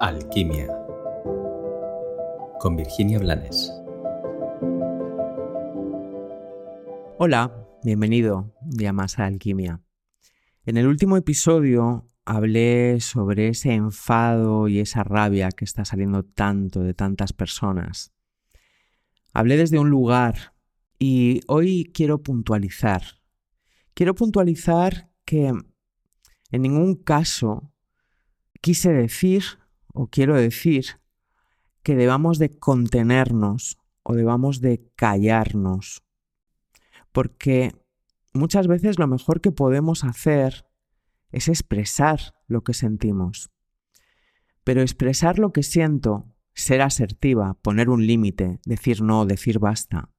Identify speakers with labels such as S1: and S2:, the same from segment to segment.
S1: Alquimia con Virginia Blanes.
S2: Hola, bienvenido un día más a Alquimia. En el último episodio hablé sobre ese enfado y esa rabia que está saliendo tanto de tantas personas. Hablé desde un lugar y hoy quiero puntualizar. Quiero puntualizar que en ningún caso quise decir o quiero decir que debamos de contenernos o debamos de callarnos. Porque muchas veces lo mejor que podemos hacer es expresar lo que sentimos. Pero expresar lo que siento, ser asertiva, poner un límite, decir no, decir basta,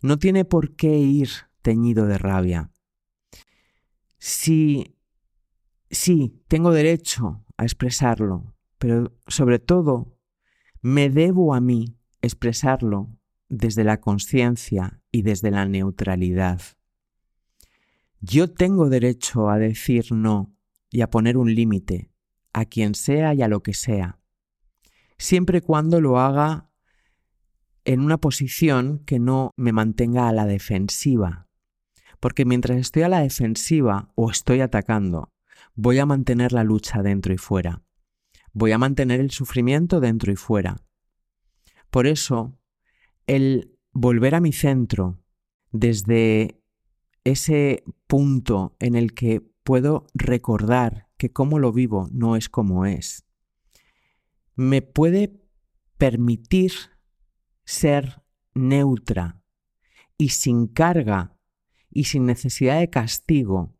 S2: no tiene por qué ir teñido de rabia. Si sí, tengo derecho a expresarlo, pero sobre todo me debo a mí expresarlo desde la conciencia y desde la neutralidad. Yo tengo derecho a decir no y a poner un límite a quien sea y a lo que sea, siempre y cuando lo haga en una posición que no me mantenga a la defensiva. Porque mientras estoy a la defensiva o estoy atacando, voy a mantener la lucha dentro y fuera voy a mantener el sufrimiento dentro y fuera. Por eso, el volver a mi centro desde ese punto en el que puedo recordar que cómo lo vivo no es como es, me puede permitir ser neutra y sin carga y sin necesidad de castigo,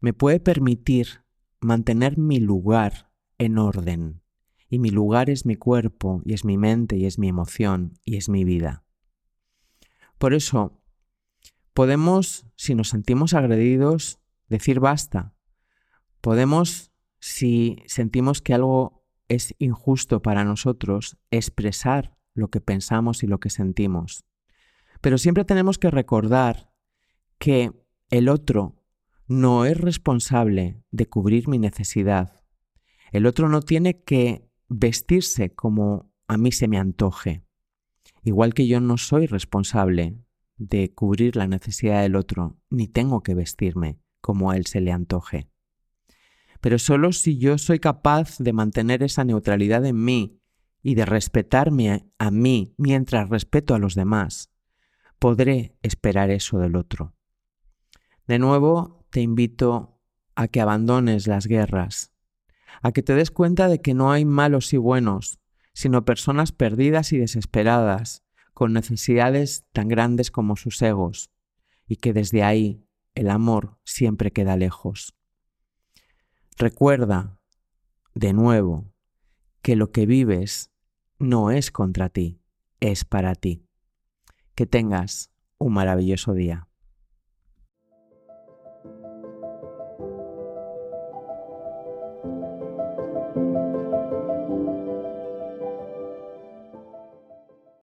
S2: me puede permitir mantener mi lugar en orden. Y mi lugar es mi cuerpo, y es mi mente, y es mi emoción, y es mi vida. Por eso, podemos, si nos sentimos agredidos, decir basta. Podemos, si sentimos que algo es injusto para nosotros, expresar lo que pensamos y lo que sentimos. Pero siempre tenemos que recordar que el otro no es responsable de cubrir mi necesidad el otro no tiene que vestirse como a mí se me antoje. Igual que yo no soy responsable de cubrir la necesidad del otro, ni tengo que vestirme como a él se le antoje. Pero solo si yo soy capaz de mantener esa neutralidad en mí y de respetarme a mí mientras respeto a los demás, podré esperar eso del otro. De nuevo, te invito a que abandones las guerras, a que te des cuenta de que no hay malos y buenos, sino personas perdidas y desesperadas, con necesidades tan grandes como sus egos, y que desde ahí el amor siempre queda lejos. Recuerda, de nuevo, que lo que vives no es contra ti, es para ti. Que tengas un maravilloso día.